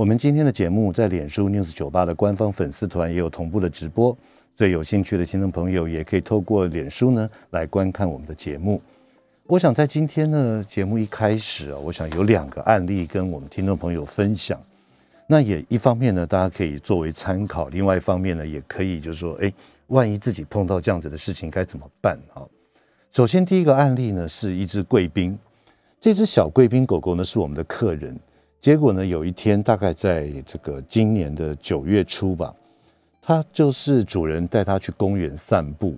我们今天的节目在脸书 News 酒吧的官方粉丝团也有同步的直播，所以有兴趣的听众朋友也可以透过脸书呢来观看我们的节目。我想在今天呢节目一开始啊，我想有两个案例跟我们听众朋友分享。那也一方面呢，大家可以作为参考；另外一方面呢，也可以就是说，哎，万一自己碰到这样子的事情该怎么办啊？首先第一个案例呢，是一只贵宾，这只小贵宾狗狗呢是我们的客人。结果呢？有一天，大概在这个今年的九月初吧，它就是主人带它去公园散步。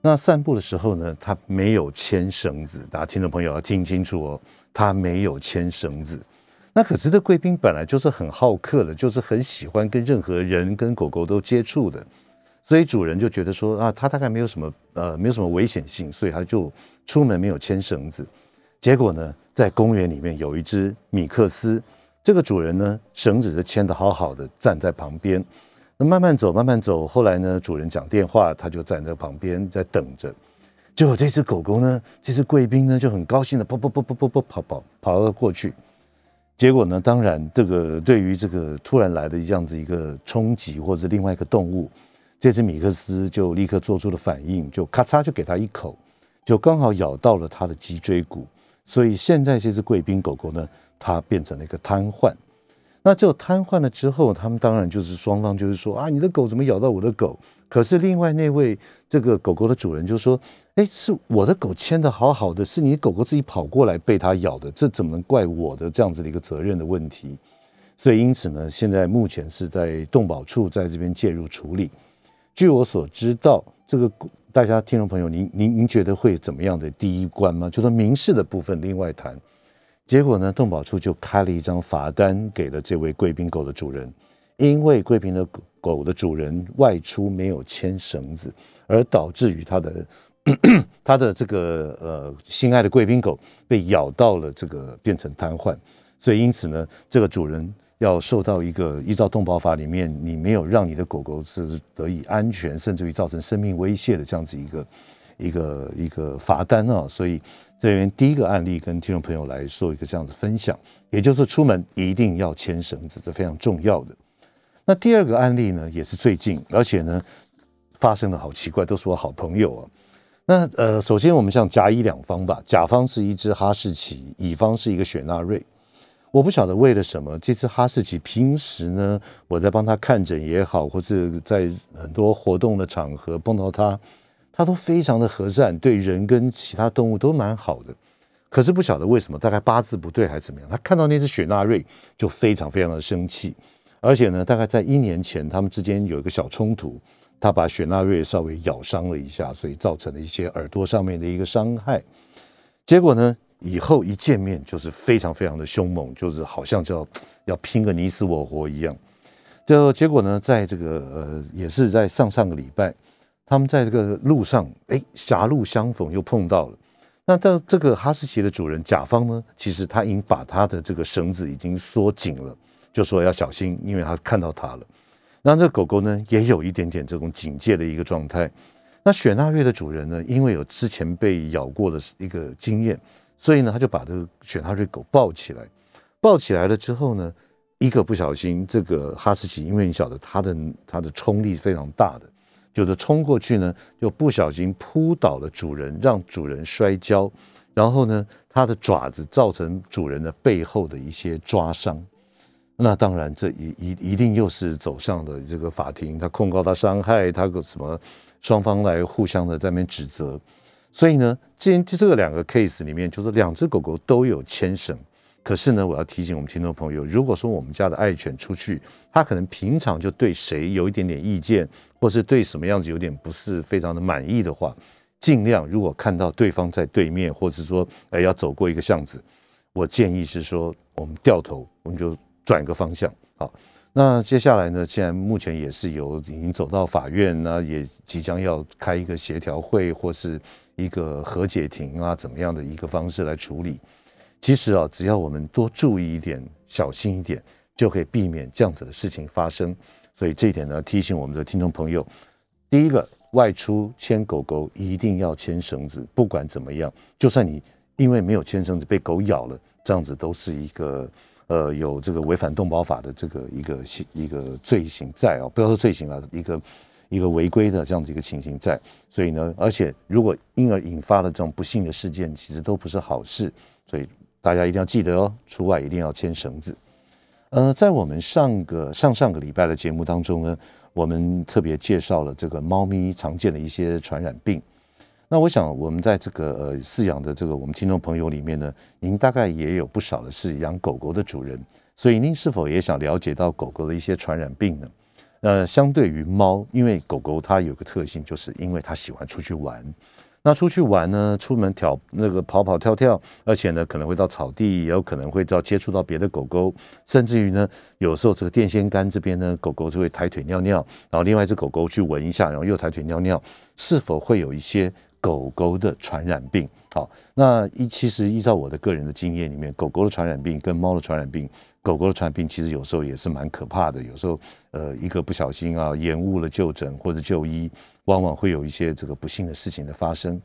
那散步的时候呢，它没有牵绳子。大家听众朋友要听清楚哦，它没有牵绳子。那可是这贵宾本来就是很好客的，就是很喜欢跟任何人、跟狗狗都接触的，所以主人就觉得说啊，它大概没有什么呃，没有什么危险性，所以他就出门没有牵绳子。结果呢，在公园里面有一只米克斯。这个主人呢，绳子是牵得好好的，站在旁边。那慢慢走，慢慢走。后来呢，主人讲电话，他就站在旁边在等着。结果这只狗狗呢，这只贵宾呢，就很高兴的跑跑跑跑跑跑跑跑了过去。结果呢，当然这个对于这个突然来的这样子一个冲击，或者另外一个动物，这只米克斯就立刻做出了反应，就咔嚓就给他一口，就刚好咬到了他的脊椎骨。所以现在这只贵宾狗狗呢。它变成了一个瘫痪，那就瘫痪了之后，他们当然就是双方就是说啊，你的狗怎么咬到我的狗？可是另外那位这个狗狗的主人就说，哎，是我的狗牵的好好的，是你狗狗自己跑过来被它咬的，这怎么能怪我的这样子的一个责任的问题？所以因此呢，现在目前是在动保处在这边介入处理。据我所知道，这个大家听众朋友，您您您觉得会怎么样的第一关吗？就说民事的部分另外谈。结果呢，动保处就开了一张罚单给了这位贵宾狗的主人，因为贵宾的狗的主人外出没有牵绳子，而导致于他的 他的这个呃心爱的贵宾狗被咬到了，这个变成瘫痪，所以因此呢，这个主人要受到一个依照动保法里面，你没有让你的狗狗是得以安全，甚至于造成生命威胁的这样子一个一个一个罚单啊，所以。这边第一个案例跟听众朋友来说一个这样的分享，也就是出门一定要牵绳子，这非常重要的。那第二个案例呢，也是最近，而且呢发生的好奇怪，都是我好朋友啊。那呃，首先我们像甲乙两方吧，甲方是一只哈士奇，乙方是一个雪纳瑞。我不晓得为了什么，这只哈士奇平时呢，我在帮他看诊也好，或者在很多活动的场合碰到它。他都非常的和善，对人跟其他动物都蛮好的。可是不晓得为什么，大概八字不对还是怎么样，他看到那只雪纳瑞就非常非常的生气。而且呢，大概在一年前，他们之间有一个小冲突，他把雪纳瑞稍微咬伤了一下，所以造成了一些耳朵上面的一个伤害。结果呢，以后一见面就是非常非常的凶猛，就是好像就要要拼个你死我活一样。就结果呢，在这个呃，也是在上上个礼拜。他们在这个路上，哎，狭路相逢又碰到了。那到这个哈士奇的主人甲方呢，其实他已经把他的这个绳子已经缩紧了，就说要小心，因为他看到他了。那这狗狗呢，也有一点点这种警戒的一个状态。那雪纳瑞的主人呢，因为有之前被咬过的一个经验，所以呢，他就把这个雪纳瑞狗抱起来。抱起来了之后呢，一个不小心，这个哈士奇，因为你晓得它的它的冲力非常大的。有的冲过去呢，就不小心扑倒了主人，让主人摔跤，然后呢，它的爪子造成主人的背后的一些抓伤。那当然，这一一一定又是走向了这个法庭，他控告他伤害，他个什么双方来互相的在那边指责。所以呢，这这个两个 case 里面，就是两只狗狗都有牵绳。可是呢，我要提醒我们听众朋友，如果说我们家的爱犬出去，它可能平常就对谁有一点点意见，或是对什么样子有点不是非常的满意的话，尽量如果看到对方在对面，或者说哎要走过一个巷子，我建议是说我们掉头，我们就转一个方向，好，那接下来呢，既然目前也是有已经走到法院，那也即将要开一个协调会或是一个和解庭啊，怎么样的一个方式来处理？其实啊，只要我们多注意一点、小心一点，就可以避免这样子的事情发生。所以这一点呢，提醒我们的听众朋友：第一个，外出牵狗狗一定要牵绳子，不管怎么样，就算你因为没有牵绳子被狗咬了，这样子都是一个。呃，有这个违反动保法的这个一个刑一个罪行在啊，不要说罪行了，一个一个违规的这样子一个情形在，所以呢，而且如果因而引发了这种不幸的事件，其实都不是好事，所以大家一定要记得哦，出外一定要牵绳子。呃，在我们上个上上个礼拜的节目当中呢，我们特别介绍了这个猫咪常见的一些传染病。那我想，我们在这个呃饲养的这个我们听众朋友里面呢，您大概也有不少的是养狗狗的主人，所以您是否也想了解到狗狗的一些传染病呢？呃，相对于猫，因为狗狗它有个特性，就是因为它喜欢出去玩，那出去玩呢，出门跳那个跑跑跳跳，而且呢可能会到草地，也有可能会到接触到别的狗狗，甚至于呢，有时候这个电线杆这边呢，狗狗就会抬腿尿尿，然后另外一只狗狗去闻一下，然后又抬腿尿尿，是否会有一些？狗狗的传染病，好，那依其实依照我的个人的经验里面，狗狗的传染病跟猫的传染病，狗狗的传病其实有时候也是蛮可怕的，有时候呃一个不小心啊，延误了就诊或者就医，往往会有一些这个不幸的事情的发生。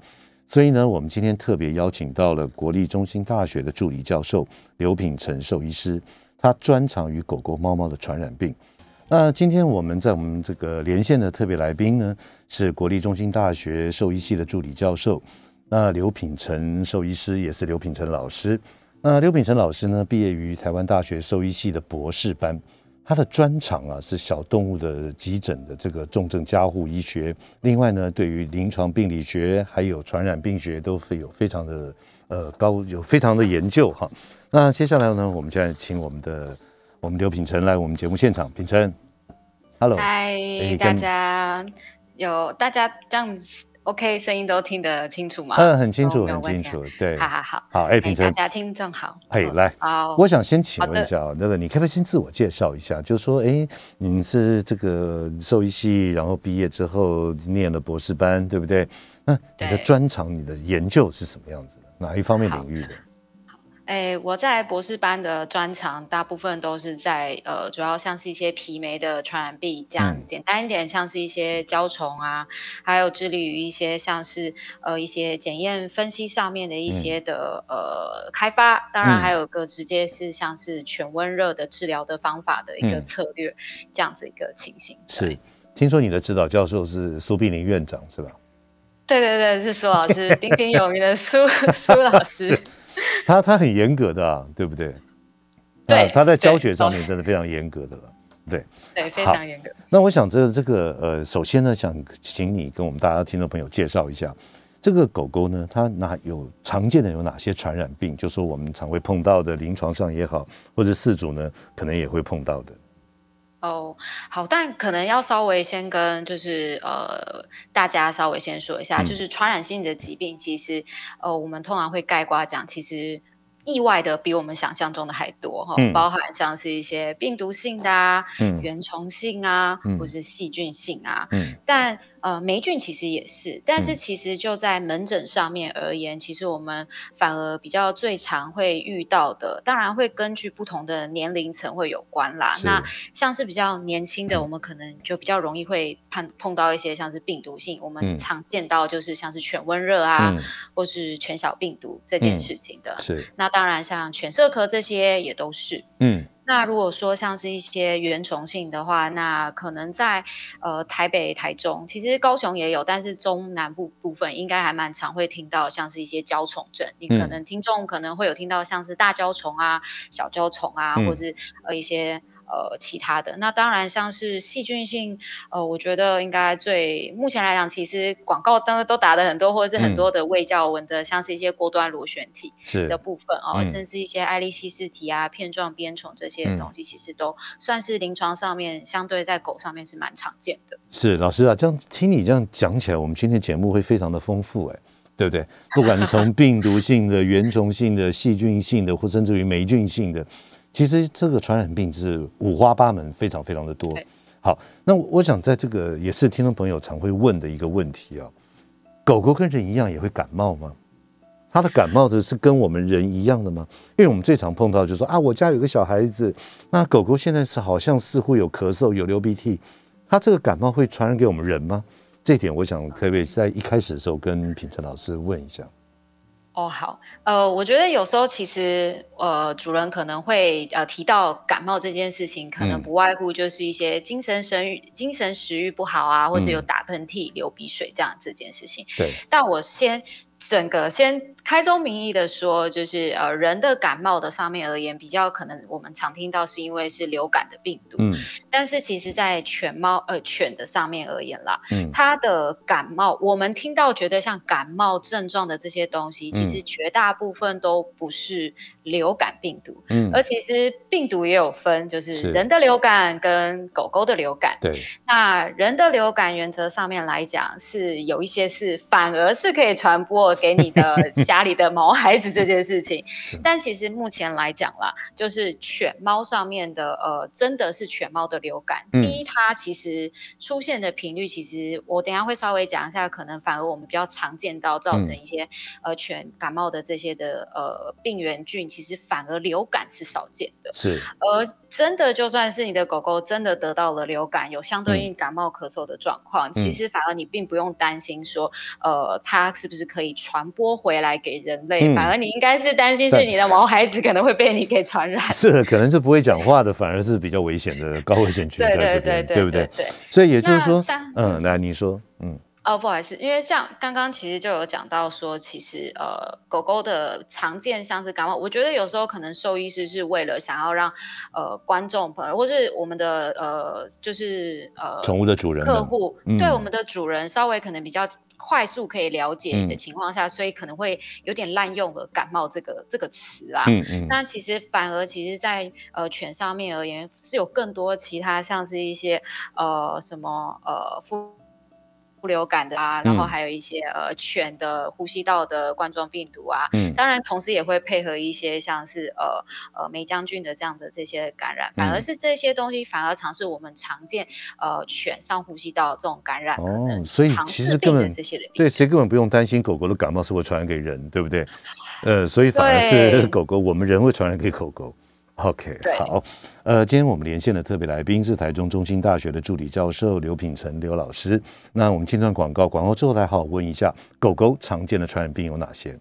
所以呢，我们今天特别邀请到了国立中心大学的助理教授刘品成兽医师，他专长于狗狗、猫猫的传染病。那今天我们在我们这个连线的特别来宾呢，是国立中心大学兽医系的助理教授，那刘品成兽医师也是刘品成老师。那刘品成老师呢，毕业于台湾大学兽医系的博士班，他的专长啊是小动物的急诊的这个重症加护医学，另外呢，对于临床病理学还有传染病学都是有非常的呃高有非常的研究哈。那接下来呢，我们就来请我们的。我们刘品成来我们节目现场，品成，Hello，嗨，大家有大家这样子，OK，声音都听得清楚吗？嗯，很清楚，很清楚，对，好好好，好，哎，平成，大家听众好，哎，来，好，我想先请问一下，那个你可不可以先自我介绍一下？就是说，哎，你是这个兽医系，然后毕业之后念了博士班，对不对？那你的专长、你的研究是什么样子的？哪一方面领域的？哎，我在博士班的专长大部分都是在呃，主要像是一些皮媒的传染病，这样简单一点，像是一些胶虫啊，还有致力于一些像是呃一些检验分析上面的一些的呃开发，当然还有个直接是像是全温热的治疗的方法的一个策略，这样子一个情形。是，听说你的指导教授是苏碧玲院长是吧？对对对，是苏老师，鼎鼎有名的苏 苏老师。他他很严格的，啊，对不对？对，他在教学上面真的非常严格的了。对对，非常严格。那我想这这个呃，首先呢，想请你跟我们大家听众朋友介绍一下这个狗狗呢，它哪有常见的有哪些传染病？就说我们常会碰到的，临床上也好，或者饲主呢可能也会碰到的。哦，好，但可能要稍微先跟就是呃大家稍微先说一下，就是传染性的疾病，其实呃我们通常会概括讲，其实意外的比我们想象中的还多哈，包含像是一些病毒性的啊，原虫性啊，或是细菌性啊，但。呃，霉菌其实也是，但是其实就在门诊上面而言，其实我们反而比较最常会遇到的，当然会根据不同的年龄层会有关啦。那像是比较年轻的，我们可能就比较容易会碰碰到一些像是病毒性，我们常见到就是像是犬瘟热啊，或是犬小病毒这件事情的。是。那当然像犬舍科这些也都是。嗯。那如果说像是一些原虫性的话，那可能在呃台北、台中，其实高雄也有，但是中南部部分应该还蛮常会听到，像是一些胶虫症。你可能听众可能会有听到像是大胶虫啊、小胶虫啊，或是呃一些。呃，其他的那当然像是细菌性，呃，我觉得应该最目前来讲，其实广告都都打的很多，或者是很多的胃教文的，像是一些锅端螺旋体的部分哦，甚至一些爱丽希氏体啊、片状鞭虫这些东西，其实都算是临床上面相对在狗上面是蛮常见的。是老师啊，这样听你这样讲起来，我们今天节目会非常的丰富哎，对不对？不管是从病毒性的、原虫性的、细菌性的，或甚至于霉菌性的。其实这个传染病是五花八门，非常非常的多。好，那我想在这个也是听众朋友常会问的一个问题啊，狗狗跟人一样也会感冒吗？它的感冒的是跟我们人一样的吗？因为我们最常碰到就是说啊，我家有个小孩子，那狗狗现在是好像似乎有咳嗽、有流鼻涕，它这个感冒会传染给我们人吗？这点我想可不可以在一开始的时候跟品成老师问一下？哦，好，呃，我觉得有时候其实，呃，主人可能会呃提到感冒这件事情，可能不外乎就是一些精神神欲、精神食欲不好啊，或是有打喷嚏、流鼻水这样这件事情。对，但我先。整个先开宗明义的说，就是呃人的感冒的上面而言，比较可能我们常听到是因为是流感的病毒，嗯，但是其实在犬猫呃犬的上面而言啦，嗯，它的感冒我们听到觉得像感冒症状的这些东西，其实绝大部分都不是流感病毒，嗯，而其实病毒也有分，就是人的流感跟狗狗的流感，对，那人的流感原则上面来讲是有一些是反而是可以传播。给你的家里的毛孩子这件事情，但其实目前来讲啦，就是犬猫上面的呃，真的是犬猫的流感。第一，它其实出现的频率，其实我等下会稍微讲一下，可能反而我们比较常见到造成一些呃犬感冒的这些的呃病原菌，其实反而流感是少见的。是，而真的就算是你的狗狗真的得到了流感，有相对应感冒咳嗽的状况，其实反而你并不用担心说呃它是不是可以。传播回来给人类，反而你应该是担心是你的毛孩子可能会被你给传染。是，可能是不会讲话的，反而是比较危险的高危险群在这边，对不对？对。所以也就是说，嗯，来你说，嗯。哦，不好意思，因为这样刚刚其实就有讲到说，其实呃，狗狗的常见像是感冒，我觉得有时候可能兽医师是为了想要让呃观众朋友或是我们的呃就是呃宠物的主人客户对我们的主人稍微可能比较快速可以了解的情况下，所以可能会有点滥用了感冒这个这个词啊。嗯嗯。那其实反而其实，在呃犬上面而言，是有更多其他像是一些呃什么呃呼。不流感的啊，然后还有一些呃犬的呼吸道的冠状病毒啊，嗯，当然同时也会配合一些像是呃呃霉菌菌的这样的这些感染，反而是这些东西反而尝试我们常见呃犬上呼吸道这种感染哦，所以其实根本这些的对其实根本不用担心狗狗的感冒是会传染给人，对不对？呃，所以反而是狗狗我们人会传染给狗狗。OK，好，呃，今天我们连线的特别来宾是台中中心大学的助理教授刘品成刘老师。那我们进段广告，广告之后来好好问一下，狗狗常见的传染病有哪些？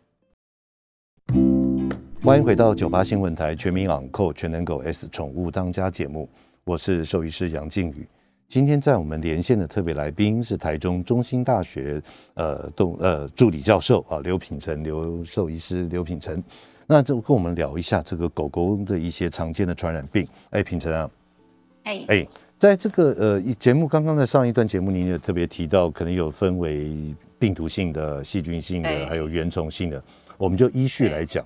欢迎回到九八新闻台全民养狗全能狗 S 宠物当家节目，我是兽医师杨靖宇。今天在我们连线的特别来宾是台中中心大学呃动呃助理教授啊刘品成刘兽医师刘品成。那就跟我们聊一下这个狗狗的一些常见的传染病。哎，平成啊，哎哎，在这个呃节目刚刚在上一段节目，您也特别提到，可能有分为病毒性的、细菌性的，还有原虫性的，我们就依序来讲。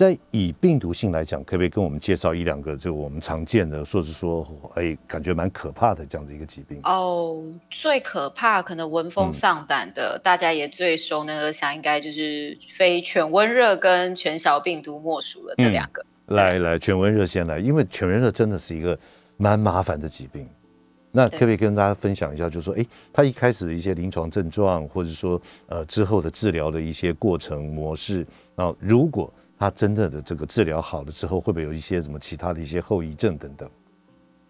在以病毒性来讲，可不可以跟我们介绍一两个，就我们常见的，或是说，哎，感觉蛮可怕的这样的一个疾病？哦，最可怕，可能闻风丧胆的，大家也最熟那个想，应该就是非犬瘟热跟犬小病毒莫属了这两个。来来，犬瘟热先来，因为犬瘟热真的是一个蛮麻烦的疾病。那可不可以跟大家分享一下，就是说，哎，它一开始的一些临床症状，或者说，呃，之后的治疗的一些过程模式，然后如果他真正的这个治疗好了之后，会不会有一些什么其他的一些后遗症等等？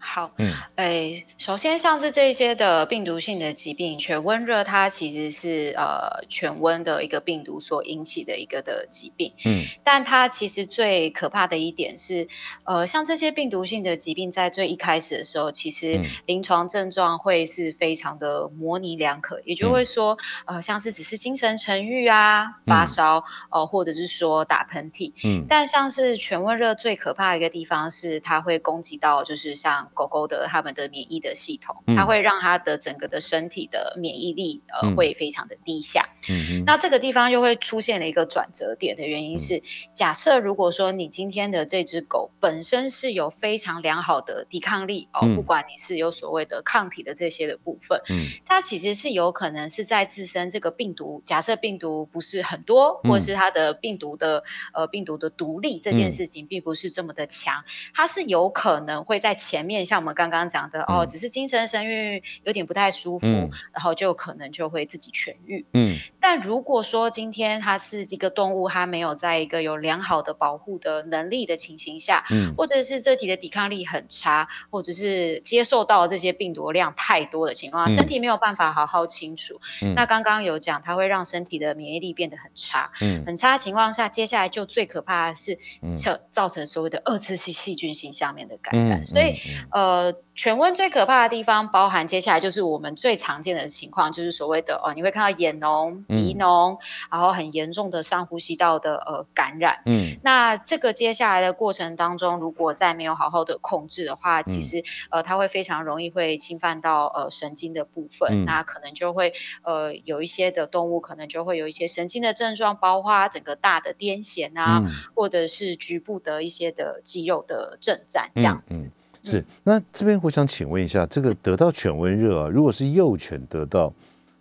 好，嗯，诶，首先像是这些的病毒性的疾病，犬瘟热，它其实是呃犬瘟的一个病毒所引起的一个的疾病，嗯，但它其实最可怕的一点是，呃，像这些病毒性的疾病，在最一开始的时候，其实临床症状会是非常的模棱两可，也就会说，呃，像是只是精神沉郁啊，发烧，哦，或者是说打喷嚏，嗯，但像是犬瘟热最可怕的一个地方是，它会攻击到就是像狗狗的它们的免疫的系统，它会让它的整个的身体的免疫力呃会非常的低下。嗯那这个地方又会出现了一个转折点的原因是，假设如果说你今天的这只狗本身是有非常良好的抵抗力哦，不管你是有所谓的抗体的这些的部分，嗯，它其实是有可能是在自身这个病毒，假设病毒不是很多，或是它的病毒的呃病毒的独立这件事情并不是这么的强，它是有可能会在前面像我们刚刚讲的哦，只是精神生育有点不太舒服，然后就可能就会自己痊愈，嗯。但如果说今天它是一个动物，它没有在一个有良好的保护的能力的情形下，嗯，或者是这体的抵抗力很差，或者是接受到这些病毒量太多的情况下，身体没有办法好好清除，那刚刚有讲，它会让身体的免疫力变得很差，嗯，很差的情况下，接下来就最可怕的是，造造成所谓的二次性细菌性下面的感染，所以，呃。犬瘟最可怕的地方，包含接下来就是我们最常见的情况，就是所谓的哦，你会看到眼脓、鼻脓，然后很严重的上呼吸道的呃感染。嗯，那这个接下来的过程当中，如果再没有好好的控制的话，其实呃，它会非常容易会侵犯到呃神经的部分，那可能就会呃有一些的动物可能就会有一些神经的症状，包括整个大的癫痫啊，或者是局部的一些的肌肉的震颤这样子。是，那这边我想请问一下，这个得到犬瘟热啊，如果是幼犬得到，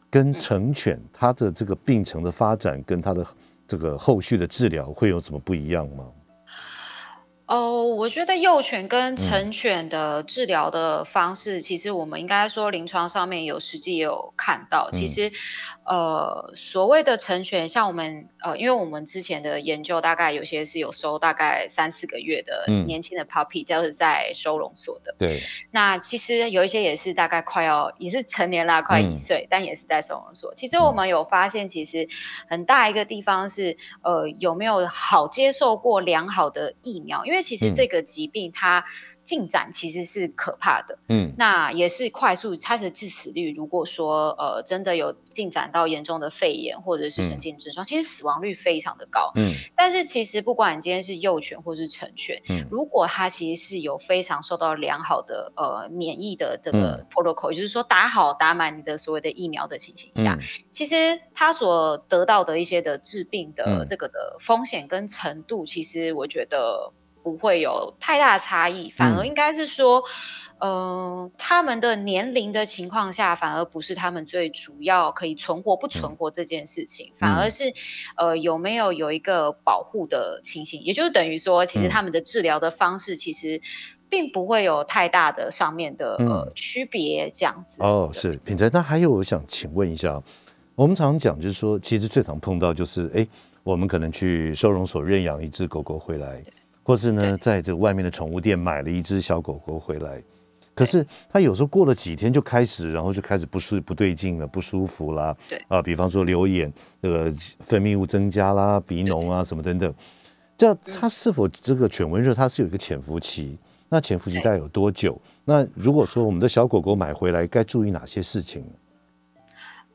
跟成犬它的这个病程的发展跟它的这个后续的治疗会有什么不一样吗？哦，我觉得幼犬跟成犬的治疗的方式，其实我们应该说临床上面有实际有看到，其实。呃，所谓的成犬，像我们呃，因为我们之前的研究，大概有些是有收大概三四个月的年轻的 puppy，就是在收容所的。对。那其实有一些也是大概快要也是成年啦，快一岁，但也是在收容所。其实我们有发现，其实很大一个地方是呃，有没有好接受过良好的疫苗？因为其实这个疾病它。进展其实是可怕的，嗯，那也是快速，它的致死率，如果说呃真的有进展到严重的肺炎或者是神经症状，其实死亡率非常的高，嗯，但是其实不管你今天是幼犬或是成犬，嗯，如果它其实是有非常受到良好的呃免疫的这个 protocol，也就是说打好打满你的所谓的疫苗的情形下，其实它所得到的一些的治病的这个的风险跟程度，其实我觉得。不会有太大差异，反而应该是说，呃，他们的年龄的情况下，反而不是他们最主要可以存活不存活这件事情，反而是，呃，有没有有一个保护的情形，也就是等于说，其实他们的治疗的方式其实并不会有太大的上面的呃区别，这样子。哦，是品哲，那还有我想请问一下，我们常常讲就是说，其实最常碰到就是，哎，我们可能去收容所认养一只狗狗回来。或是呢，在这外面的宠物店买了一只小狗狗回来，可是它有时候过了几天就开始，然后就开始不是不对劲了，不舒服啦。对啊，比方说流眼，这个分泌物增加啦，鼻脓啊什么等等。这它是否这个犬瘟热，它是有一个潜伏期？那潜伏期大概有多久？那如果说我们的小狗狗买回来，该注意哪些事情？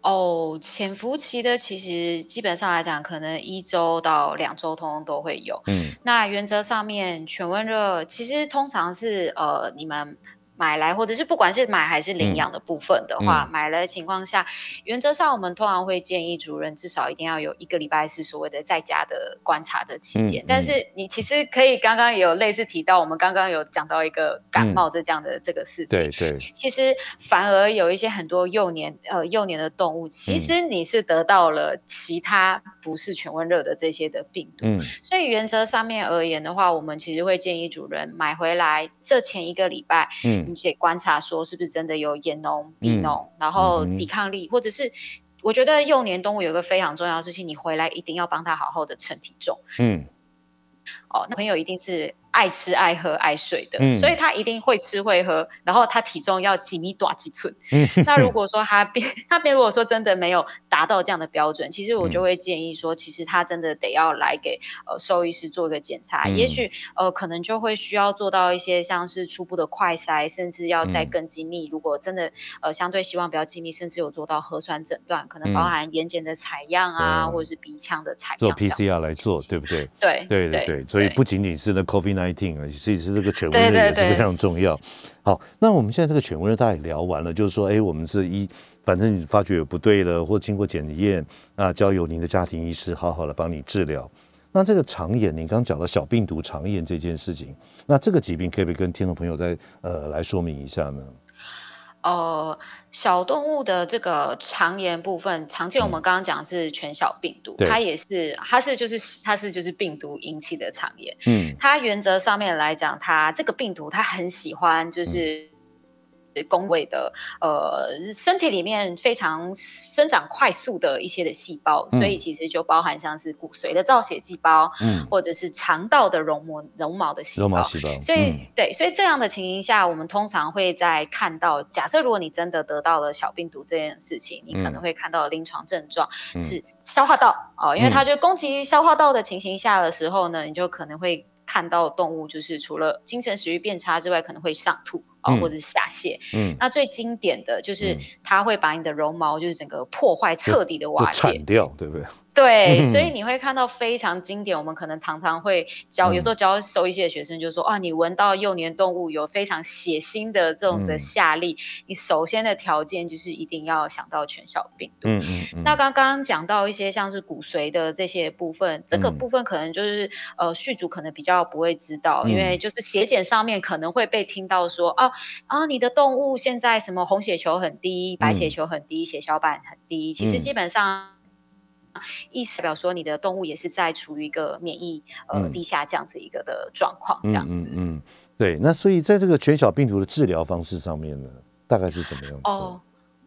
哦，潜伏期的其实基本上来讲，可能一周到两周通通都会有。嗯，那原则上面犬瘟热其实通常是呃你们。买来或者是不管是买还是领养的部分的话，买来的情况下，原则上我们通常会建议主人至少一定要有一个礼拜是所谓的在家的观察的期间。但是你其实可以刚刚也有类似提到，我们刚刚有讲到一个感冒的这样的这个事情。对对。其实反而有一些很多幼年呃幼年的动物，其实你是得到了其他不是犬瘟热的这些的病毒。嗯。所以原则上面而言的话，我们其实会建议主人买回来这前一个礼拜。嗯。你得观察说是不是真的有眼脓、鼻脓，然后抵抗力，或者是我觉得幼年动物有一个非常重要的事情，你回来一定要帮他好好的称体重。嗯，哦，那朋友一定是。爱吃爱喝爱睡的，所以他一定会吃会喝，然后他体重要几米多几寸。那如果说他变 他变，如果说真的没有达到这样的标准，其实我就会建议说，其实他真的得要来给呃兽医师做一个检查，也许呃可能就会需要做到一些像是初步的快筛，甚至要再更精密。如果真的呃相对希望比较精密，甚至有做到核酸诊断，可能包含眼睑的采样啊，或者是鼻腔的采样，做 PCR 来做，对不对？对对对对，所以不仅仅是那 COVID nineteen 啊，其实这个犬瘟热也是非常重要。好，那我们现在这个犬瘟热大家也聊完了，就是说，哎，我们是一，反正你发觉有不对了，或经过检验，那交由您的家庭医师好好的帮你治疗。那这个肠炎，您刚讲到小病毒肠炎这件事情，那这个疾病可不可以跟听众朋友再呃来说明一下呢？呃，小动物的这个肠炎部分，常见我们刚刚讲是犬小病毒，对它也是，它是就是它是就是病毒引起的肠炎。嗯它原则上面来讲，它这个病毒它很喜欢就是宫位的呃身体里面非常生长快速的一些的细胞，嗯所以其实就包含像是骨髓的造血细胞，嗯，或者是肠道的绒膜绒毛的细胞。细胞，所以、嗯。对，所以这样的情形下，我们通常会在看到，假设如果你真的得到了小病毒这件事情，你可能会看到临床症状嗯。是消化道哦，因为嗯。它就攻击消化道的情形下的时候呢，你就可能会看到动物就是除了精神食欲变差之外，可能会上吐啊、嗯或者是下泻。嗯，那最经典的就是嗯它会把你的绒毛就是整个破坏，彻底的瓦解铲。掉，对不对？对，嗯所以你会看到非常经典。我们可能常常会教，有时候教兽医系的学生就说：啊，你闻到幼年动物有非常血腥的这种嗯的下痢，你首先的条件就是一定要想到全小病毒。嗯嗯嗯，那刚刚讲到一些像是骨髓的这些部分，这个嗯部分可能就是呃续主可能比较不会知道，嗯因为就是血检上面可能会被听到说啊啊你的动物现在什么红血球很低，白血球很低，血小板很低，其实嗯基本上。意思代表说，你的动物也是在处于一个免疫呃嗯低下这样子一个的状况，这样子。嗯嗯嗯，对。那所以在这个犬小病毒的治疗方式上面呢，大概是什么样子？哦，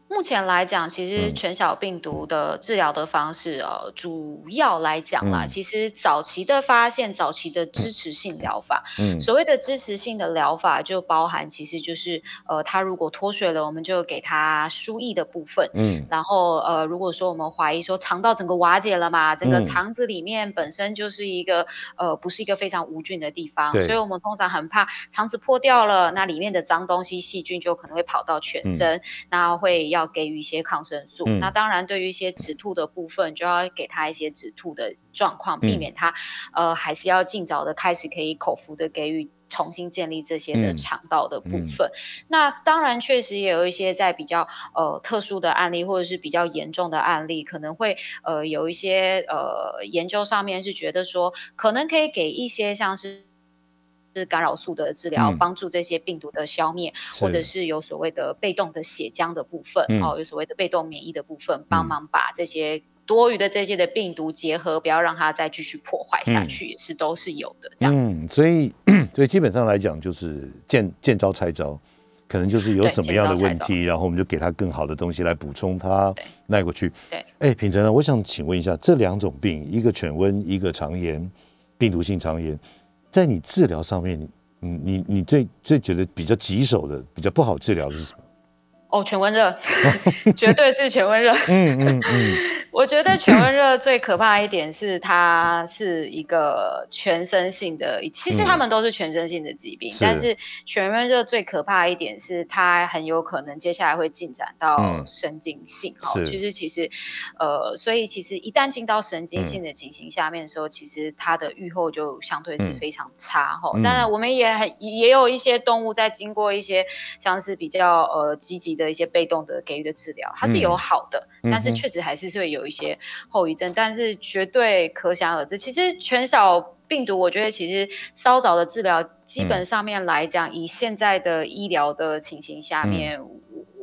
目前来讲，其实嗯。犬小病毒的治疗的方式，呃，主要来讲啦，嗯。其实早期的发现，早期的支持性疗法，嗯。所谓的支持性的疗法，就包含其实就是，呃，它如果脱水了，我们就给它输液的部分。嗯。然后，呃，如果说我们怀疑说肠道整个瓦解了嘛，整个嗯。肠子里面本身就是一个，呃，不是一个非常无菌的地方，所以我们通常很怕肠子破掉了，那里面的脏东西、细菌就可能会跑到全身，那会要给予一些抗生素。嗯那当然，对于一些止吐的部分，就要给他一些止吐的状况，避嗯免他，呃，还是要尽早的开始可以口服的给予。重新建立这些的嗯肠道的部嗯分，那当然确实也有一些在比较呃特殊的案例，或者是比较严重的案例，可能会呃有一些呃研究上面是觉得说，可能可以给一些像是。是干扰素的治疗，嗯。帮助这些病毒的消灭，或者是。有所谓的被动的血浆的部分，嗯。哦，有所谓的被动免疫的部分，帮忙把这些多余的这些的病毒结合，不要让它再继续破坏下去，也是都是有的这样子。嗯，所以所以基本上来讲，就是见见招拆招，可能就是有什么样的问题，然后我们就给他更好的东西来补充它对带过去。对，哎，品成呢，我想请问一下，这两种病，一个犬瘟，一个肠炎，病毒性肠炎，在你治疗上面，你嗯，你你最最觉得比较棘手的、比较不好治疗的是什么？哦，全温热，绝对是全温热。嗯嗯嗯，我觉得全温热最可怕一点是，它是一个全身性的，其实他们都是全身性的疾病，嗯但是全温热最可怕一点是，它很有可能接下来会进展到嗯神经性。哈、是其实其实，呃，所以其实一旦进到神经嗯性的情形下面的时候，其实它的预后就相对是嗯非常差哈。嗯当然，我们也很也有一些动物在经过一些像是比较呃积极的一些被动的给予的治疗，它是有嗯好的，但是确实还是会有一些后遗症，但是绝对可想而知。其实全小病毒，我觉得其实稍早的治疗，基嗯本上面来讲，以现在的医疗的情形下面，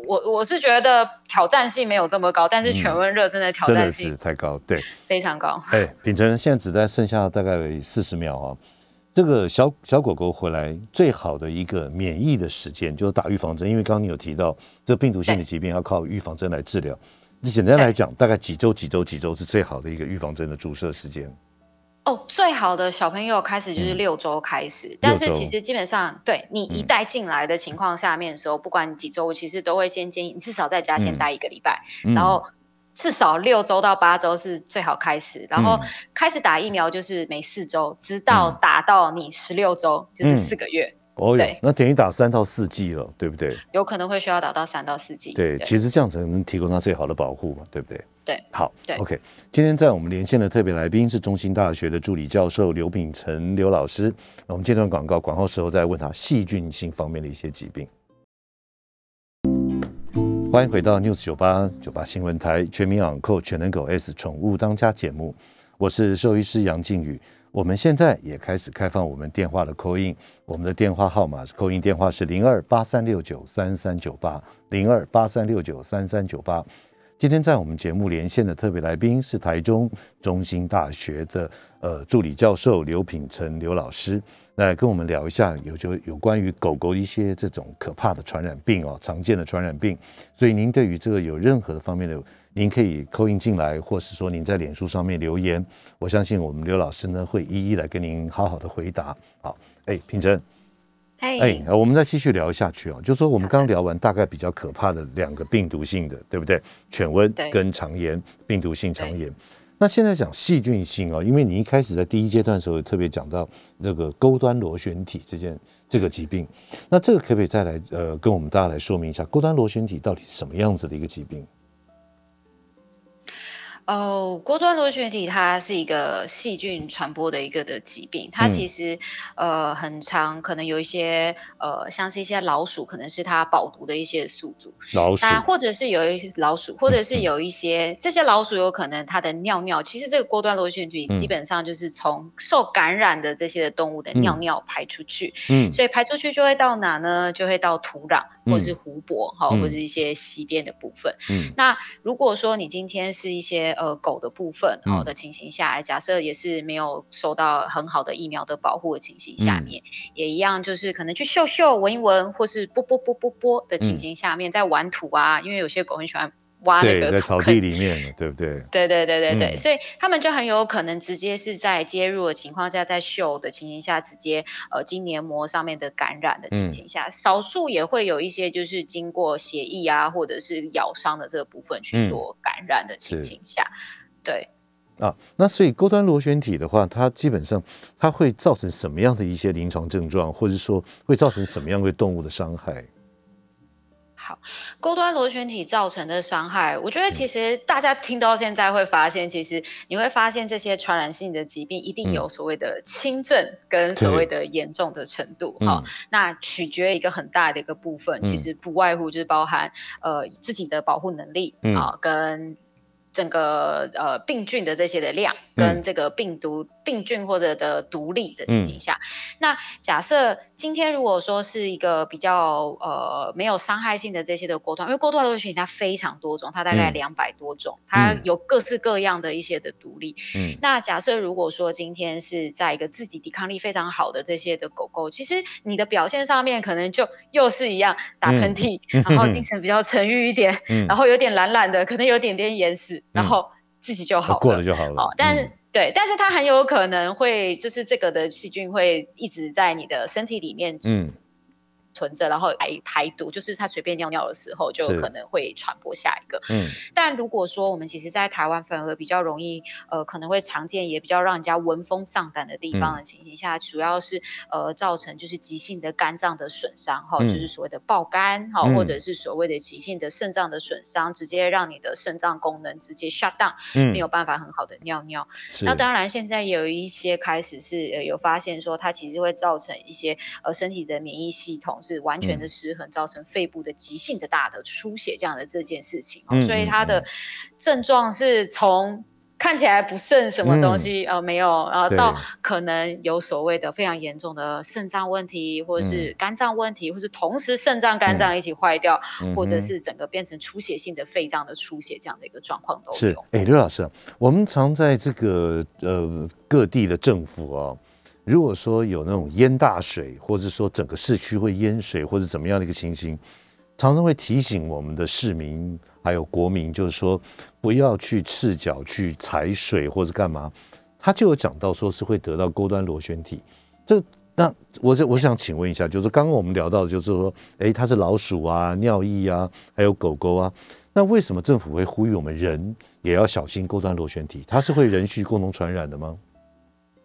我我是觉得挑战性没有这么高，但是全温热真的挑战性太高，对。非常高。哎，秉承现在只在剩下大概四十秒啊。这个小小狗狗回来最好的一个免疫的时间就是打预防针，因为刚刚你有提到这病毒性的疾病要靠预防针来治疗。你简单来讲，大概几周、几周、几周是最好的一个预防针的注射时间。哦，最好的小朋友开始就是六周开始，但是其实基本上对你一带进来的情况下面的时候，不管你几周，我其实都会先建议你至少在家先待一个礼拜，嗯。然后至少六周到八周是最好开始，然后嗯开始打疫苗就是每四周，直到打到你十六周，就是嗯四个月。哦对，那等于打三到四剂了，对不对？有可能会需要打到三到四剂。对，其实这样才能提供他最好的保护嘛，对不对？对，好，对，OK。今天在我们连线的特别来宾是中兴大学的助理教授刘秉成刘老师。那我们这段广告广告时候再问他细菌性方面的一些疾病。欢迎回到 News 九八九八新闻台全民养扣全能狗 S 宠物当家节目，我是兽医师杨靖宇。我们现在也开始开放我们电话的扣印，我们的电话号码是扣印电话是零二八三六九三三九八零二八三六九三三九八。今天在我们节目连线的特别来宾是台中中心大学的呃助理教授刘品成刘老师，来跟我们聊一下有就有关于狗狗一些这种可怕的传染病哦，常见的传染病。所以您对于这个有任何的方面的，您可以扣印进来，或是说您在脸书上面留言，我相信我们刘老师呢会一一来跟您好好的回答。好，哎，品成。哎哎，呃我们再继续聊下去啊，就是说我们刚刚聊完大概比较可怕的两个病毒性的，对不对？犬瘟跟肠炎，病毒性肠炎。那现在讲细菌性哦，因为你一开始在第一阶段的时候特别讲到那个钩端螺旋体这件这个疾病，那这个可不可以再来呃跟我们大家来说明一下钩端螺旋体到底是什么样子的一个疾病？哦，锅端螺旋体它是一个细菌传播的一个的疾病，它嗯。其实、呃很常可能有一些呃像是一些老鼠，可能是它饱毒的一些宿主，老鼠那或者是有一些老鼠，或者是嗯。有一些这些老鼠有可能它的尿尿，其实这个锅端螺旋体嗯。基本上就是从受感染的这些的动物的尿尿排出去，嗯。所以排出去就会到哪呢？就会到土壤或是湖泊哈、嗯或者一些溪边的部分。嗯。那如果说你今天是一些呃狗的部分嗯好、的情形下，假设也是没有受到很好的疫苗的保护的情形下嗯。面，也一样就是可能去嗅嗅、闻一闻，或是啵啵啵啵啵的情形下面，在玩土啊，因为有些狗很喜欢挖那对，个在草地里面，对不对？对对对对对，嗯所以他们就很有可能直接是在接入的情况下，在嗅的情形下，直接呃筋黏膜上面的感染的情形下，少数也会有一些就是经过血液啊或者是咬伤的这个部分去嗯做感染的情是形下，对。啊，那所以钩端螺旋体的话，它基本上它会造成什么样的一些临床症状，或者说会造成什么样对动物的伤害？好，高端螺旋体造成的伤害，我觉嗯得其实大家听到现在会发现，其实你会发现这些传染性的疾病一定嗯。有所谓的轻症跟所谓的严重的程度哈、嗯。那取决一个很大的一个部分，嗯。其实不外乎就是包含呃自己的保护能力嗯。啊、跟。整个呃病菌的这些的量，嗯。跟这个病毒、病菌或者的毒力的情形下，那假设今天如果说是一个比较呃没有伤害性的这些的锅端，因为锅端螺旋体它非常多种，它大概嗯两百多种，它嗯有各式各样的一些的独立。嗯那假设如果说今天是在一个自己抵抗力非常好的这些的狗狗，其实你的表现上面可能就又是一样打喷嚏，嗯然后精 神比较沉郁一点，嗯然后有点懒懒的，可能有点点眼屎，然后自己就好了。过了就好了。哦，但对，但是它很有可能会，就是这个的细菌会一直在你的身体里面。嗯。存着，然后排排毒，就是他随便尿尿的时候，就可能会传播下一个。嗯。但如果说我们其实，在台湾反而比较容易，呃，可能会常见，也比较让人家闻风丧胆的地方的情形下，主要是呃造成就是急性的肝脏的损伤，哈、嗯。就是所谓的爆肝，哈、嗯。或者是所谓的急性的肾脏的损伤，直接让你的肾脏功能直接 shut down，、嗯。没有办法很好的尿尿。那当然，现在有一些开始是呃有发现说，它其实会造成一些呃身体的免疫系统是完全的嗯。失衡，造成肺部的急性的大的出血这样的这件事情、所以它嗯。的症状是从。看起来不剩什么东西，呃，没有，然后到可能有所谓的非常严重的肾脏问题，或者是肝脏问题，或是同时肾脏、肝脏一起坏掉，嗯或者是整个变成出血性的肺脏的出血这样的一个状况都是有。，哎，刘老师啊，我们常在这个呃各地的政府啊，如果说有那种淹大水，或者说整个市区会淹水，或者怎么样的一个情形，常常会提醒我们的市民还有国民，就是说不要去赤脚去踩水或者干嘛。他就有讲到说是会得到钩端螺旋体，这那我就我想请问一下，就是刚刚我们聊到的，就是说，哎，它是老鼠啊、尿液啊，还有狗狗啊，那为什么政府会呼吁我们人也要小心钩端螺旋体？它是会人畜共同传染的吗？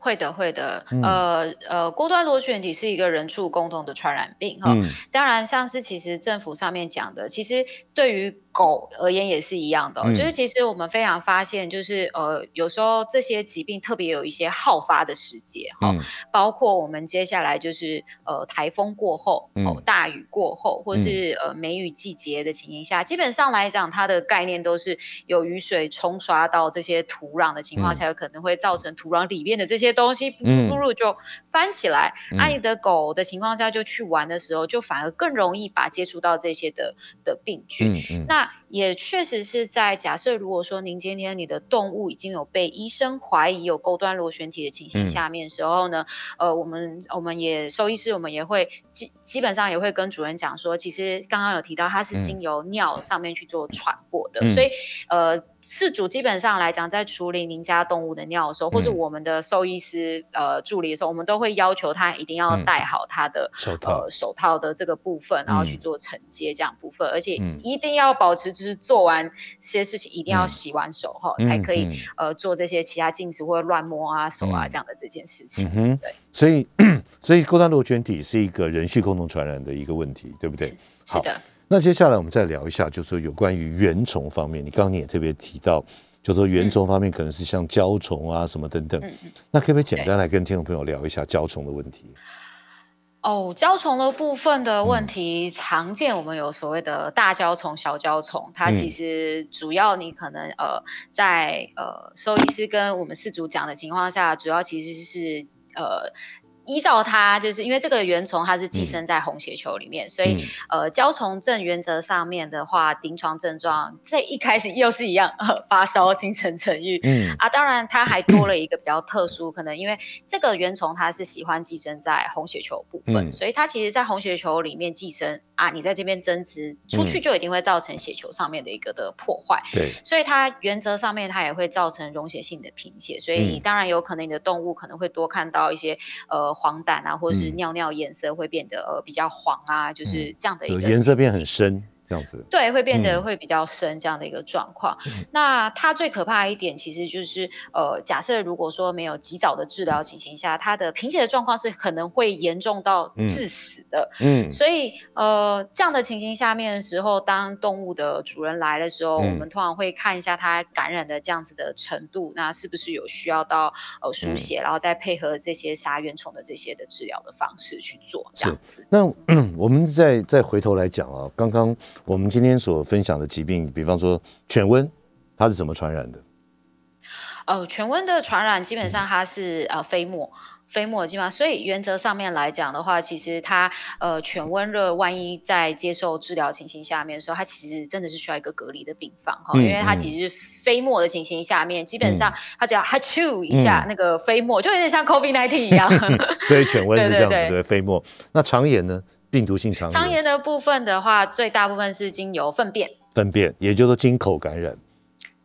会的，会的。呃呃，锅端螺旋体是一个人畜共同的传染病哈。当然，像是其实政府上面讲的，其实对于狗而言也是一样的，就是其实我们非常发现，就是呃，有时候这些疾病特别有一些好发的时节哈，包括我们接下来就是呃台风过后，哦大雨过后，或是呃梅雨季节的情形下，基本上来讲，它的概念都是有雨水冲刷到这些土壤的情况下，有可能会造成土壤里面的这些。东西不不入就翻起来，阿你的狗的情况下就去玩的时候，就反而更容易把接触到这些的的病菌。那 not 也确实是在假设，如果说您今天你的动物已经有被医生怀疑有钩端螺旋体的情形下面时候呢，呃，我们我们也兽医师我们也会基基本上也会跟主人讲说，其实刚刚有提到它是经由尿上面去做传播的，所以呃，饲主基本上来讲在处理您家动物的尿的时候，或是我们的兽医师呃助理的时候，我们都会要求他一定要戴好他的手套。手套的这个部分，然后去做承接这样部分，而且一定要保持。就是做完这些事情一定要洗完手哈，才可以呃做这些其他镜子或者乱摸啊手啊这样的这件事情。嗯对，所以所以钩端螺旋体是一个人畜共同传染的一个问题，对不对？是的。那接下来我们再聊一下，就是说有关于原虫方面，你刚刚你也特别提到，就说原虫方面可能是像胶虫啊什么等等。那可不可以简单来跟听众朋友聊一下胶虫的问题？哦，胶虫的部分的问题常见，我们有所谓的大胶虫、小胶虫，它其实主要你可能呃在呃兽医师跟我们饲主讲的情况下，主要其实是呃。依照它，就是因为这个原虫它是寄生在红血球里面，所以呃，胶虫症原则上面的话，临床症状这一开始又是一样，发烧、精神沉郁。嗯啊，当然它还多了一个比较特殊，可能因为这个原虫它是喜欢寄生在红血球部分，所以它其实在红血球里面寄生啊，你在这边增殖出去就一定会造成血球上面的一个的破坏。对，所以它原则上面它也会造成溶血性的贫血，所以当然有可能你的动物可能会多看到一些呃。黄疸啊，或者是尿尿颜色会变得呃比较黄啊，就是这样的一个颜色变很深。这样子对，会变得会比较深这样的一个状况。那它最可怕一点，其实就是呃，假设如果说没有及早的治疗情形下，它的贫血的状况是可能会严重到致死的。嗯，所以呃，这样的情形下面的时候，当动物的主人来的时候，我们通常会看一下它感染的这样子的程度，那是不是有需要到呃输血，然后再配合这些杀原虫的这些的治疗的方式去做这样子。那 我们再再回头来讲啊，刚刚。我们今天所分享的疾病，比方说犬瘟，它是怎么传染的？呃，犬瘟的传染基本上它是呃飞沫，飞沫基本上，所以原则上面来讲的话，其实它呃犬瘟热，万一在接受治疗情形下面的时候，它其实真的是需要一个隔离的病房哈，因为它其实是飞沫的情形下面，基本上它只要哈啾一下，那个飞沫就有点像 COVID nineteen 一样。所以犬瘟是这样子 的飞沫。那肠炎呢？病毒性肠炎，肠炎的部分的话，最大部分是经由粪便，粪便，也就是说经口感染，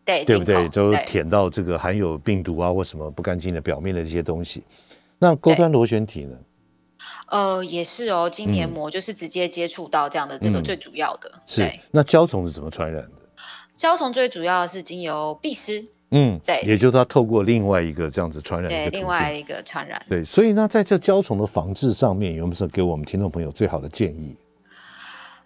对，对不对？就舔到这个含有病毒啊或什么不干净的表面的这些东西。那钩端螺旋体呢？呃，也是哦，筋黏膜就是直接接触到这样的这个最主要的。是，那胶虫是怎么传染的？胶虫最主要的是经由蜱虱。嗯，对，也就是它透过另外一个这样子传染的另外一个传染。对，所以呢，在这胶虫的防治上面，有没有给我们听众朋友最好的建议？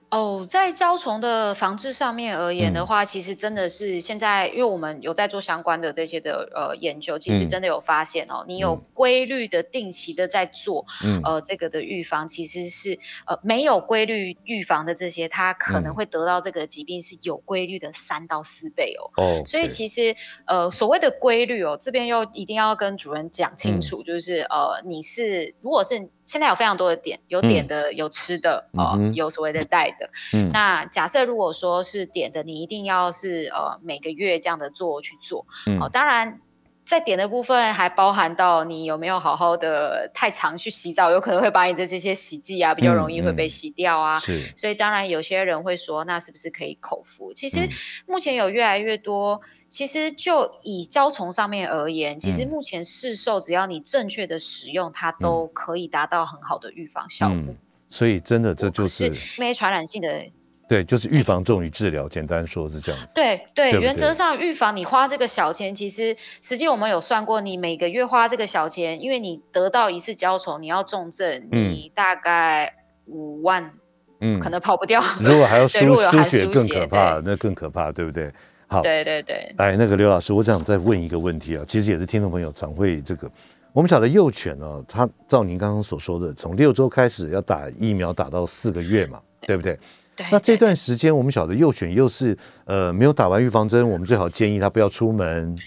哦，在胶虫的防治上面而言的话，其实真的是现在，因为我们有在做相关的这些的呃研究，其实真的有发现哦，你有规律的、定期的在做呃这个的预防，其实是呃没有规律预防的这些，它可能会得到这个疾病是有规律的三到四倍哦。哦，所以其实呃所谓的规律哦，这边又一定要跟主人讲清楚，就是呃你是如果是。现在有非常多的点，有点的，有吃的，哦，有所谓的带的。嗯，那假设如果说是点的，你一定要是呃每个月这样的做去做。哦，当然在点的部分还包含到你有没有好好的太常去洗澡，有可能会把你的这些洗剂啊比较容易会被洗掉啊。是，所以当然有些人会说，那是不是可以口服？其实目前有越来越多。其实就以胶虫上面而言，其实目前市售只要你正确的使用，它都可以达到很好的预防效果。所以真的这就是没传染性的，对，就是预防重于治疗，简单说是这样子。对对，原则上预防你花这个小钱，其实实际我们有算过，你每个月花这个小钱，因为你得到一次胶虫，你要重症，嗯你大概五万，嗯可能跑不掉。如果还要 对输输血更可怕，那更可怕，对不对？好，对对对，哎，那个刘老师，我想再问一个问题啊，其实也是听众朋友常会这个，我们晓得幼犬呢、它照您刚刚所说的，从六周开始要打疫苗，打到四个月嘛，对。不对？对那这段时间，我们晓得幼犬又是呃没有打完预防针，我们最好建议它不要出门。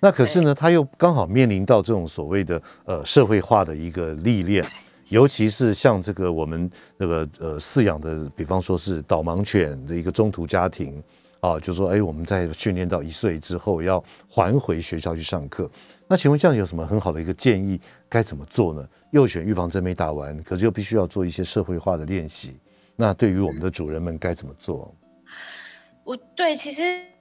那可是呢，它又刚好面临到这种所谓的呃社会化的一个历练，尤其是像这个我们那个呃饲养的，比方说是导盲犬的一个中途家庭啊，就说哎，我们在训练到一岁之后要还回学校去上课。那请问这样有什么很好的一个建议，该怎么做呢？幼犬预防针没打完，可是又必须要做一些社会化的练习，那对于我们的主人们该怎么做？我对其实。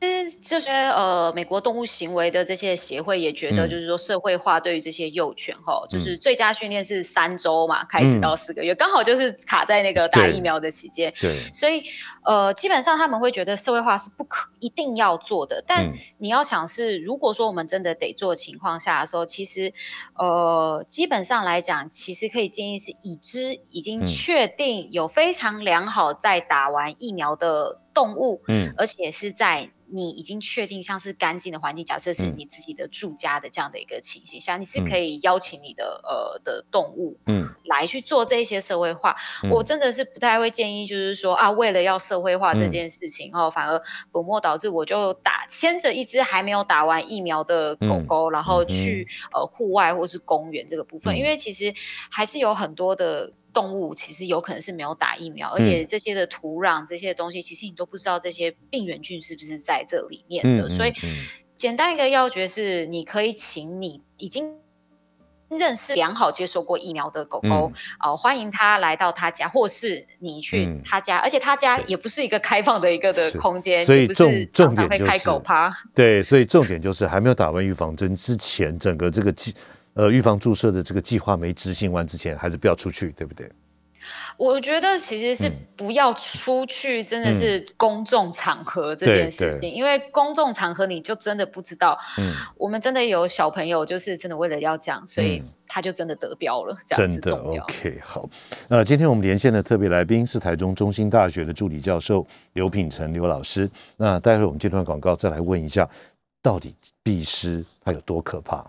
其实这些呃，美国动物行为的这些协会也觉得，嗯。就是说社会化对于这些幼犬哈，就是最佳训练是三周嘛，开始嗯。到四个月，刚好就是卡在那个打疫苗的期间。对，所以，呃，基本上他们会觉得社会化是不可一定要做的，但嗯。你要想是，如果说我们真的得做情况下的时候，其实，呃，基本上来讲，其实可以建议是已知已经嗯。确定有非常良好在打完疫苗的动物，嗯。而且是在你已经确定像是干净的环境，假设是嗯。你自己的住家的这样的一个情形下，你是可以邀请你的呃的动物嗯。来去做这一些社会化。嗯。我真的是不太会建议，就是说啊，为了要社会化这嗯。件事情哦，反而本末倒置，我就打牵着一只还没有打完疫苗的狗嗯狗，然后嗯去呃户外或是公园这个部分，嗯。因为其实还是有很多的。动物其实有可能是没有打疫苗，而嗯且这些的土壤这些东西，其实你都不知道这些病原菌是不是在这里面的。嗯所以嗯简单一个要诀是，你可以请你已经认识良好、接受过疫苗的狗狗，哦、欢迎他来到他家，或是你去嗯他家，而且他家也不是一个开放的一个的空间，所以重重点就是狗趴。对，所以重点就是还没有打完预防针之前，整个这个计呃预防注射的这个计划没执行完之前，还是不要出去，对不对？我觉得其实是嗯不要出去，真的嗯是公众场合这件事对情，因为公众场合你就真的不知道。嗯，我们真的有小朋友，就是真的为了要讲，所以嗯他就真的得标了，这样子真的。OK 好。那，今天我们连线的特别来宾是台中中心大学的助理教授刘品成刘老师。那待会我们这段广告再来问一下，到底必师它有多可怕？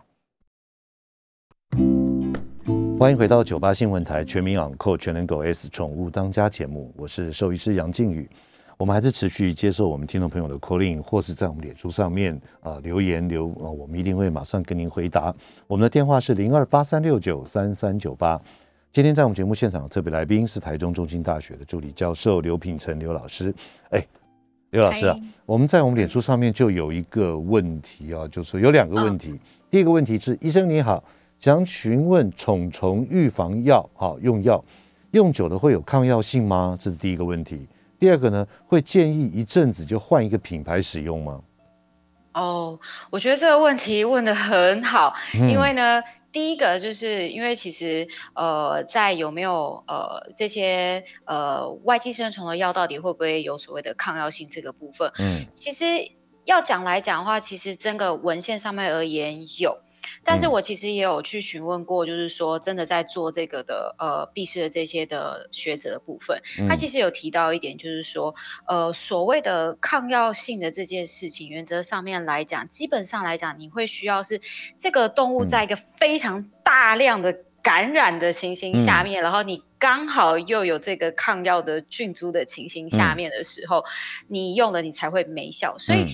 欢迎回到九八新闻台全民养扣全能狗 S 宠物当家节目，我是兽医师杨靖宇。我们还是持续接受我们听众朋友的 call in，或是在我们脸书上面啊、留言留啊、我们一定会马上跟您回答。我们的电话是零二八三六九三三九八。今天在我们节目现场的特别来宾是台中中心大学的助理教授刘品成刘老师。哎，刘老师啊，我们在我们脸书上面就有一个问题啊，就是有两个问题。第一个问题是，医生你好，想询问虫虫预防药，好用药用久了会有抗药性吗？这是第一个问题。第二个呢，会建议一阵子就换一个品牌使用吗？哦，我觉得这个问题问得很好，嗯因为呢，第一个就是因为其实呃，在有没有呃这些呃外寄生虫的药到底会不会有所谓的抗药性这个部分，嗯其实要讲来讲的话，其实真个文献上面而言有，但是嗯。我其实也有去询问过，就是说真的在做这个的呃闭视的这些的学者的部分，他其实实有提到一点，就是说呃所谓的抗药性的这件事情，原则上面来讲，基本上来讲，你会需要是这个动物嗯。在一个非常大量的感染的情形下嗯。面，然后你刚好又有这个抗药的菌株的情形下嗯。面的时候，你用了你才会没效。所以嗯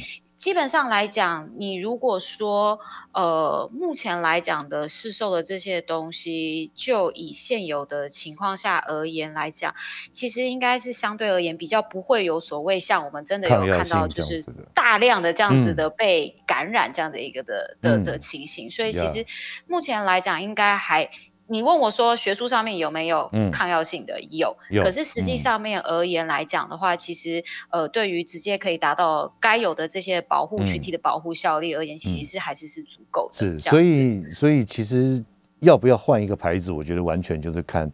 基本上来讲，你如果说呃目前来讲的市售的这些东西，就以现有的情况下而言来讲，其实应该是相对而言比较不会有所谓像我们真的有看到就是大量的这样子嗯。的被感染这样的一个的的的嗯。情形，所以其实目前来讲应该还。你问我说学术上面有没有嗯抗药性的？有，有可是实际嗯上面而言来讲的话，其实呃，对于直接可以达到该有的这些保护群体的保护效力而言，其嗯实是还是是足够的。是，所以所以其实要不要换一个牌子，我觉得完全就是看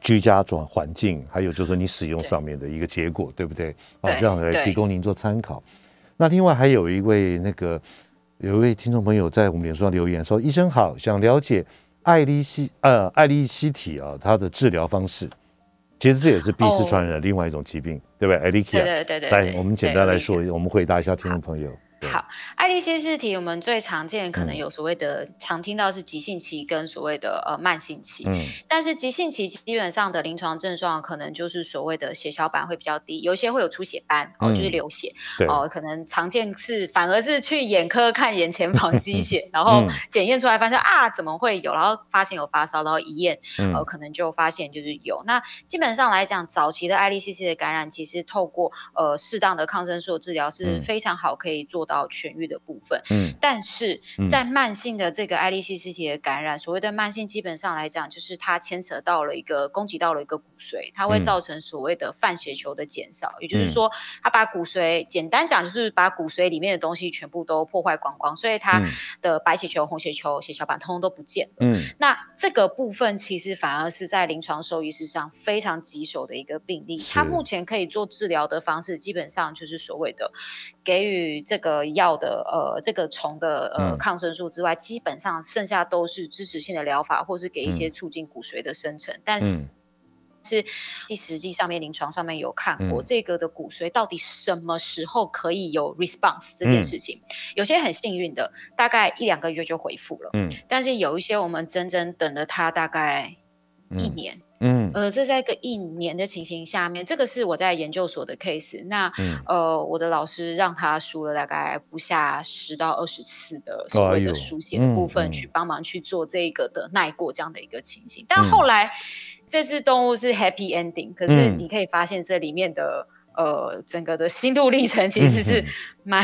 居家转环境，还有就是说你使用上面的一个结果，对不对？啊，这样来提供您做参考。那另外还有一位那个有一位听众朋友在我们脸书上留言说：“医生好，想了解艾利西呃艾利西体啊，它的治疗方式。其实这也是 B 四传染的另外一种疾病，对不对？艾利西，对对对，来我们简单来说，我们回答一下听众朋友。”好，爱丽丝氏体我们最常见可能有所谓的常听到是急性期跟所谓的呃慢性期，嗯，但是急性期基本上的临床症状可能就是所谓的血小板会比较低，有一些会有出血斑哦，就是流血，哦，可能常见是反而是去眼科看眼前房积 血，然后检验出来发现啊怎么会有，然后发现有发烧，然后一验，呃，可能就发现就是有。那基本上来讲，早期的爱丽丝氏的感染其实透过呃适当的抗生素治疗是非常好可以做。到痊愈的部分，嗯，但是在慢性的这个爱利西斯体的感染，所谓的慢性，基本上来讲，就是它牵扯到了一个攻击到了一个骨髓，它会造成所谓的泛血球的减少，也就是说，它把骨髓，简单讲就是把骨髓里面的东西全部都破坏光光，所以它的白血球、红血球、血小板通通都不见了。嗯，那这个部分其实反而是在临床兽医师上非常棘手的一个病例，它目前可以做治疗的方式，基本上就是所谓的给予这个。药的呃，这个虫的呃抗生素之外，基本上剩下都是支持性的疗法，或是给一些促进骨髓的生成。但是是第实际上面临床上面有看过这个的骨髓到底什么时候可以有 response 这件事情，有些很幸运的，大概一两个月就恢复了。嗯，但是有一些我们整整等了他大概一年。嗯，呃，这在一个一年的情形下面，这个是我在研究所的 case。那呃，我的老师让他输了大概不下十到二十次的所谓的输血的部分，去帮忙去做这个的耐过这样的一个情形。但后来这只动物是 happy ending，可是你可以发现这里面的。呃，整个的心路历程其实是蛮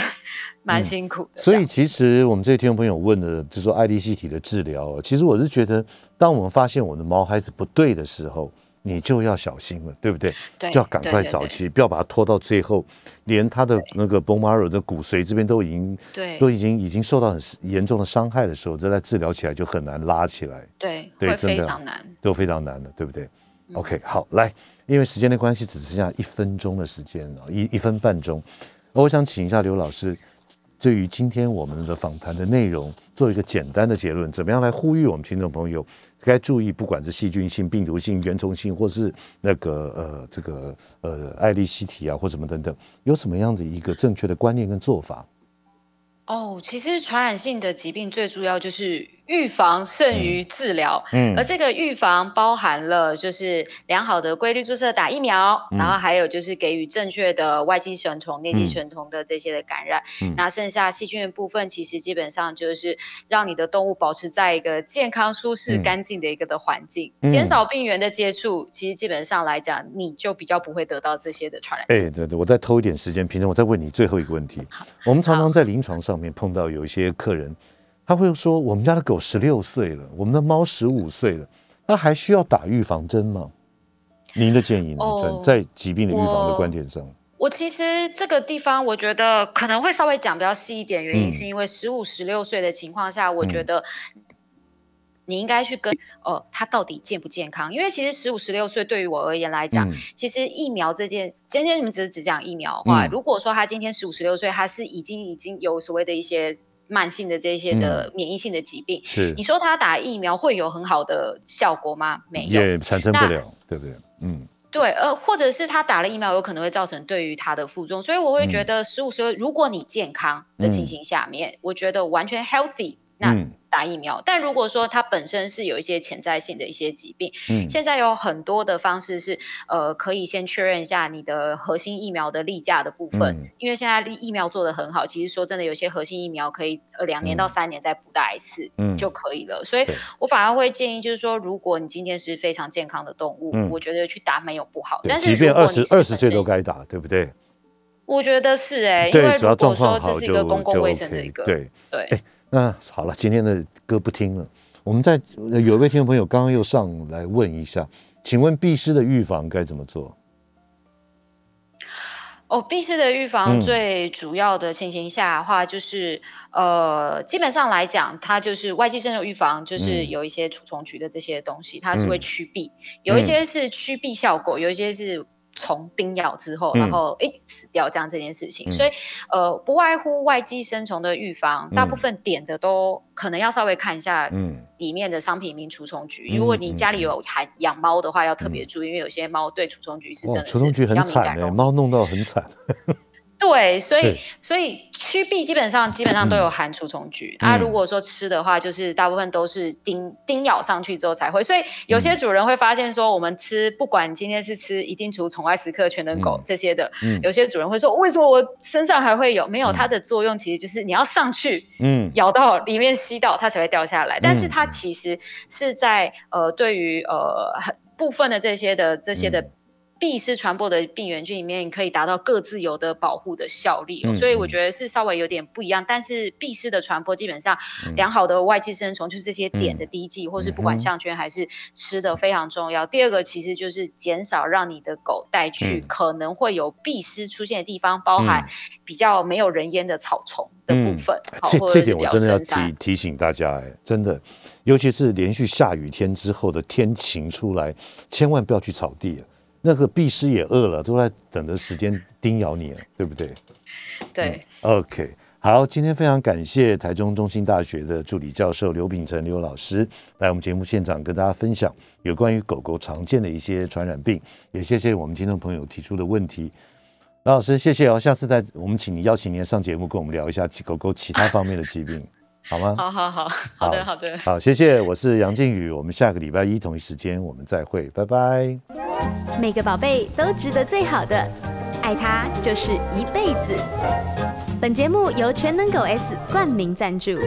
蛮辛苦的。所以，其实我们这些听众朋友问的，就说爱丽西体的治疗，其实我是觉得，当我们发现我的毛孩子不对的时候，你就要小心了，对不对？对，就要赶快早期，不要把它拖到最后，连他的那个 bone marrow 的骨髓这边都已经对，都已经已经受到很严重的伤害的时候，这在治疗起来就很难拉起来。对，对，非常难，都非常难的，对不对？OK，好，来。因为时间的关系，只剩下一分钟的时间了，一一分半钟。我想请一下刘老师，对于今天我们的访谈的内容，做一个简单的结论，怎么样来呼吁我们听众朋友该注意，不管是细菌性、病毒性、原虫性，或是那个呃这个呃爱利西体啊，或什么等等，有什么样的一个正确的观念跟做法？哦，其实传染性的疾病最主要就是。预防胜于治疗，嗯，而这个预防包含了就是良好的规律注射打疫苗，然后还有就是给予正确的外寄生虫、内寄生虫的这些的感染，那剩下细菌的部分，其实基本上就是让你的动物保持在一个健康、舒适、干净的一个的环境，减少病原的接触，其实基本上来讲，你就比较不会得到这些的传染。哎，对对，我再偷一点时间，平常我再问你最后一个问题。我们常常在临床上面碰到有一些客人。他会说：“我们家的狗十六岁了，我们的猫十五岁了，那还需要打预防针吗？”您的建议呢？在在疾病的预防的观点上，我其实这个地方我觉得可能会稍微讲比较细一点，原因是因为十五、十六岁的情况下，我觉得你应该去跟呃，他到底健不健康？因为其实十五、十六岁对于我而言来讲，其实疫苗这件，今天你们只是只讲疫苗的话，如果说他今天十五、十六岁，他是已经已经有所谓的一些。慢性的这些的免疫性的疾病，是。你说他打疫苗会有很好的效果吗？没有，也产生不了，对不对？嗯，对，呃，或者是他打了疫苗，有可能会造成对于他的副作用，所以我会觉得十五岁，如果你健康的情形下面，我觉得完全 healthy，那。打疫苗，但如果说它本身是有一些潜在性的一些疾病，嗯，现在有很多的方式是，呃，可以先确认一下你的核心疫苗的例假的部分，因为现在疫苗做的很好，其实说真的，有些核心疫苗可以呃两年到三年再补打一次，嗯，就可以了。所以我反而会建议，就是说，如果你今天是非常健康的动物，我觉得去打没有不好，但是即便二十二十岁都该打，对不对？我觉得是哎，因为如果说这是一个公共卫生的一个，对。对。那好了，今天的歌不听了。我们在有位听众朋友刚刚又上来问一下，请问 B 师的预防该怎么做？哦，闭氏的预防最主要的情形下的话，就是呃，基本上来讲，它就是外寄生的预防，就是有一些除虫菊的这些东西，它是会驱避，有一些是驱避效果，有一些是。虫叮咬之后，然后诶死掉这样这件事情，所以呃不外乎外寄生虫的预防，大部分点的都可能要稍微看一下，嗯，里面的商品名除虫菊。如果你家里有还养猫的话，要特别注意，因为有些猫对除虫菊是真的除虫菊很惨的，猫弄到很惨。对，所以所以驱避基本上基本上都有含除虫菊啊。如果说吃的话，就是大部分都是叮叮咬上去之后才会。所以有些主人会发现说，我们吃不管今天是吃一定除宠爱时刻全能狗这些的，有些主人会说，为什么我身上还会有？没有它的作用，其实就是你要上去，嗯，咬到里面吸到它才会掉下来。但是它其实是在呃对于呃很部分的这些的这些的。必是传播的病原菌里面可以达到各自有的保护的效力，所以我觉得是稍微有点不一样。但是必虱的传播基本上良好的外寄生虫就是这些点的滴剂，或是不管项圈还是吃的非常重要。第二个其实就是减少让你的狗带去可能会有必虱出现的地方，包含比较没有人烟的草丛的部分。这这点我真的要提提醒大家，哎，真的，尤其是连续下雨天之后的天晴出来，千万不要去草地。那个碧虱也饿了，都在等着时间叮咬你，对不对？对。OK，好，今天非常感谢台中中心大学的助理教授刘秉成刘老师来我们节目现场跟大家分享有关于狗狗常见的一些传染病，也谢谢我们听众朋友提出的问题。刘老师，谢谢哦，下次再我们请你邀请您上节目，跟我们聊一下狗狗其他方面的疾病。好吗？好好好，好的好的，好，谢谢，我是杨靖宇，我们下个礼拜一同一时间我们再会，拜拜。每个宝贝都值得最好的，爱他就是一辈子。本节目由全能狗 S 冠名赞助。